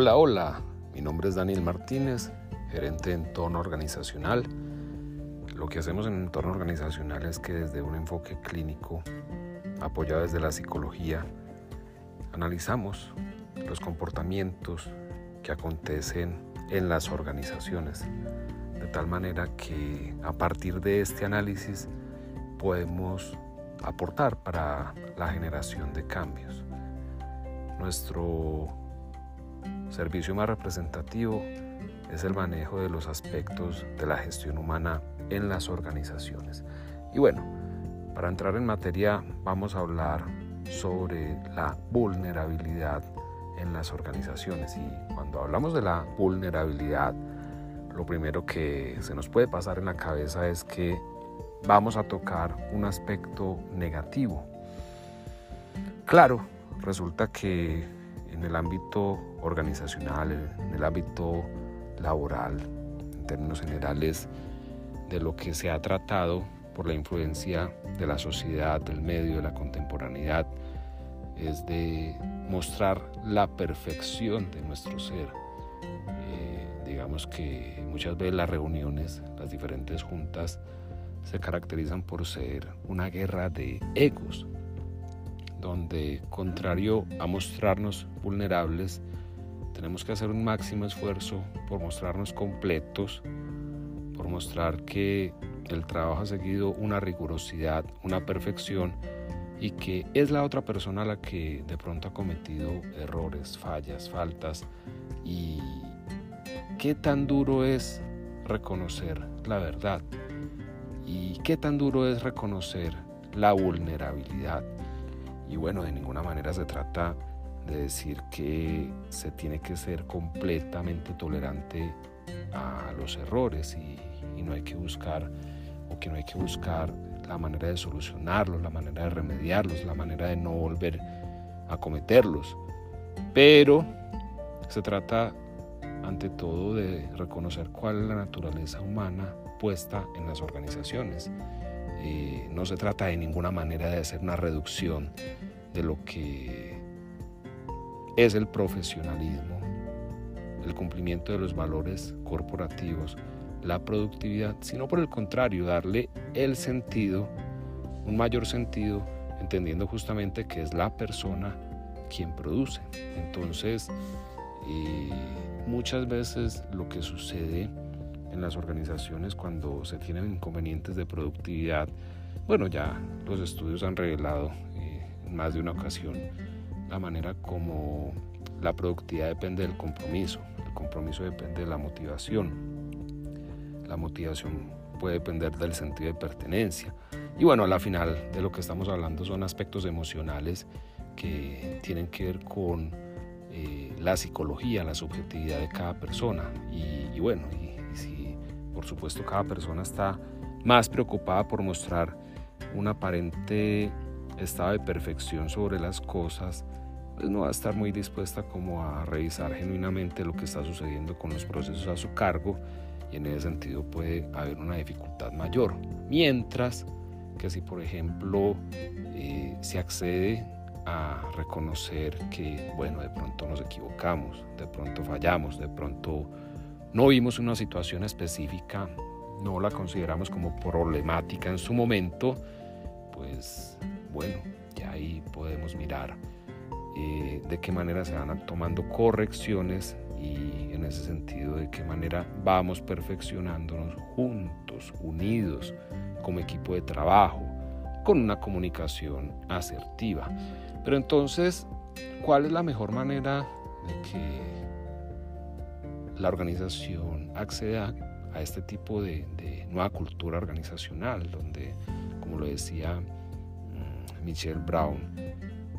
Hola, hola, mi nombre es Daniel Martínez, gerente de entorno organizacional. Lo que hacemos en entorno organizacional es que desde un enfoque clínico, apoyado desde la psicología, analizamos los comportamientos que acontecen en las organizaciones, de tal manera que a partir de este análisis podemos aportar para la generación de cambios. Nuestro servicio más representativo es el manejo de los aspectos de la gestión humana en las organizaciones. Y bueno, para entrar en materia vamos a hablar sobre la vulnerabilidad en las organizaciones. Y cuando hablamos de la vulnerabilidad, lo primero que se nos puede pasar en la cabeza es que vamos a tocar un aspecto negativo. Claro, resulta que en el ámbito organizacional, en el ámbito laboral, en términos generales, de lo que se ha tratado por la influencia de la sociedad, del medio, de la contemporaneidad, es de mostrar la perfección de nuestro ser. Eh, digamos que muchas veces las reuniones, las diferentes juntas, se caracterizan por ser una guerra de egos, donde contrario a mostrarnos vulnerables, tenemos que hacer un máximo esfuerzo por mostrarnos completos, por mostrar que el trabajo ha seguido una rigurosidad, una perfección y que es la otra persona la que de pronto ha cometido errores, fallas, faltas y qué tan duro es reconocer la verdad y qué tan duro es reconocer la vulnerabilidad. Y bueno, de ninguna manera se trata de decir que se tiene que ser completamente tolerante a los errores y, no hay que buscar o que no hay que buscar la manera de solucionarlos, la manera de remediarlos, la manera de no volver a cometerlos. Pero se trata ante todo de reconocer cuál es la naturaleza humana puesta en las organizaciones. Eh, no se trata de ninguna manera de hacer una reducción de lo que es el profesionalismo, el cumplimiento de los valores corporativos, la productividad, sino por el contrario, darle el sentido, un mayor sentido, entendiendo justamente que es la persona quien produce. Entonces, eh, muchas veces lo que sucede en las organizaciones cuando se tienen inconvenientes de productividad. Bueno, ya los estudios han revelado eh, en más de una ocasión la manera como la productividad depende del compromiso, el compromiso depende de la motivación, la motivación puede depender del sentido de pertenencia. Y bueno, a la final de lo que estamos hablando son aspectos emocionales que tienen que ver con eh, la psicología, la subjetividad de cada persona. Y, y bueno, y por supuesto, cada persona está más preocupada por mostrar un aparente estado de perfección sobre las cosas, pues no va a estar muy dispuesta como a revisar genuinamente lo que está sucediendo con los procesos a su cargo y en ese sentido puede haber una dificultad mayor. Mientras que si por ejemplo eh, se accede a reconocer que bueno de pronto nos equivocamos, de pronto fallamos, de pronto no vimos una situación específica, no la consideramos como problemática en su momento, pues bueno, ya ahí podemos mirar eh, de qué manera se van tomando correcciones y en ese sentido de qué manera vamos perfeccionándonos juntos, unidos, como equipo de trabajo, con una comunicación asertiva. Pero entonces, ¿cuál es la mejor manera de que la organización accede a, este tipo de, nueva cultura organizacional, donde, como lo decía Michelle Brown,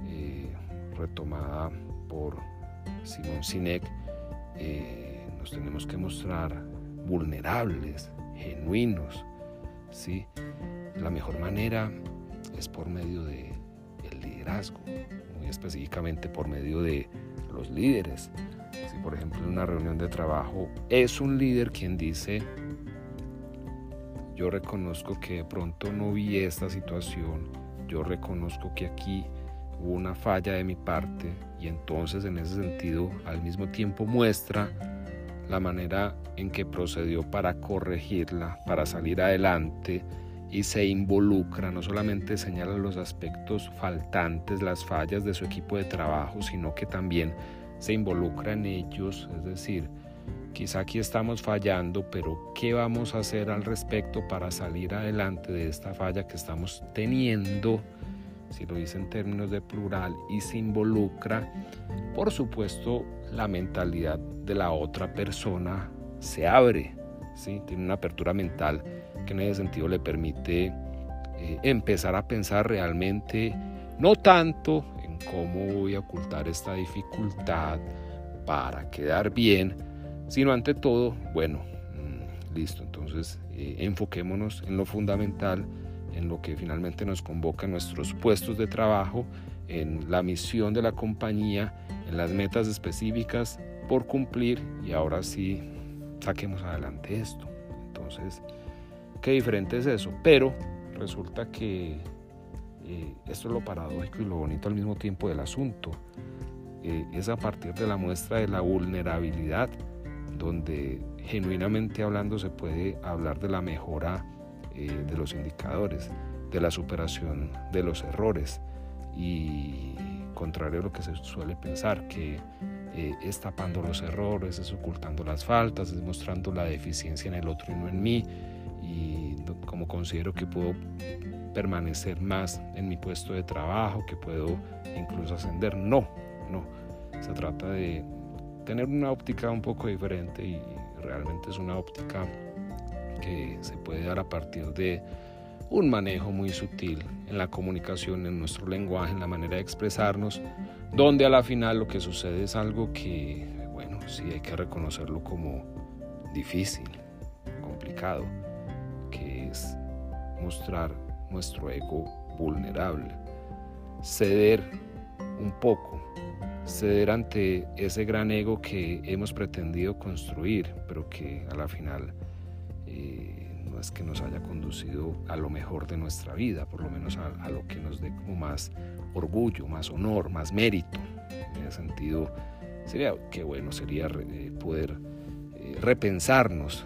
eh, retomada por Simon Sinek, eh, nos tenemos que mostrar vulnerables, genuinos, ¿sí? La mejor manera es por medio del liderazgo, muy específicamente por medio de los líderes, si por ejemplo en una reunión de trabajo es un líder quien dice, yo reconozco que de pronto no vi esta situación, yo reconozco que aquí hubo una falla de mi parte y entonces en ese sentido al mismo tiempo muestra la manera en que procedió para corregirla, para salir adelante y se involucra, no solamente señala los aspectos faltantes, las fallas de su equipo de trabajo, sino que también se involucra en ellos, es decir, quizá aquí estamos fallando, pero ¿qué vamos a hacer al respecto para salir adelante de esta falla que estamos teniendo? Si lo dice en términos de plural y se involucra, por supuesto, la mentalidad de la otra persona se abre, ¿sí? tiene una apertura mental que en ese sentido le permite eh, empezar a pensar realmente no tanto en cómo voy a ocultar esta dificultad para quedar bien, sino ante todo, bueno, mm, listo, entonces eh, enfoquémonos en lo fundamental, en lo que finalmente nos convoca en nuestros puestos de trabajo, en la misión de la compañía, en las metas específicas por cumplir y ahora sí saquemos adelante esto. Entonces, qué diferente es eso, pero resulta que eh, esto es lo paradójico y lo bonito al mismo tiempo del asunto. Eh, es a partir de la muestra de la vulnerabilidad donde genuinamente hablando se puede hablar de la mejora eh, de los indicadores, de la superación de los errores y contrario a lo que se suele pensar, que es tapando los errores, es ocultando las faltas, es mostrando la deficiencia en el otro y no en mí, y como considero que puedo permanecer más en mi puesto de trabajo, que puedo incluso ascender. No, no. Se trata de tener una óptica un poco diferente y realmente es una óptica que se puede dar a partir de un manejo muy sutil en la comunicación, en nuestro lenguaje, en la manera de expresarnos, donde a la final lo que sucede es algo que, bueno, sí hay que reconocerlo como difícil, complicado mostrar nuestro ego vulnerable, ceder un poco, ceder ante ese gran ego que hemos pretendido construir, pero que a la final eh, no es que nos haya conducido a lo mejor de nuestra vida, por lo menos a, lo que nos dé como más orgullo, más honor, más mérito. En ese sentido, sería que bueno sería eh, poder eh, repensarnos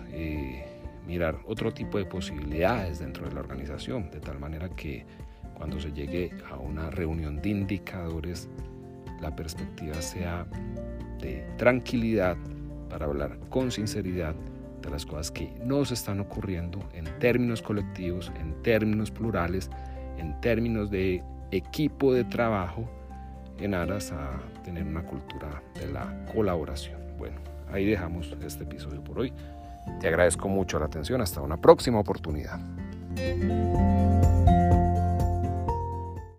mirar otro tipo de posibilidades dentro de la organización, de tal manera que cuando se llegue a una reunión de indicadores, la perspectiva sea de tranquilidad para hablar con sinceridad de las cosas que nos están ocurriendo en términos colectivos, en términos plurales, en términos de equipo de trabajo, en aras a tener una cultura de la colaboración. Bueno, ahí dejamos este episodio por hoy. Te agradezco mucho la atención. Hasta una próxima oportunidad.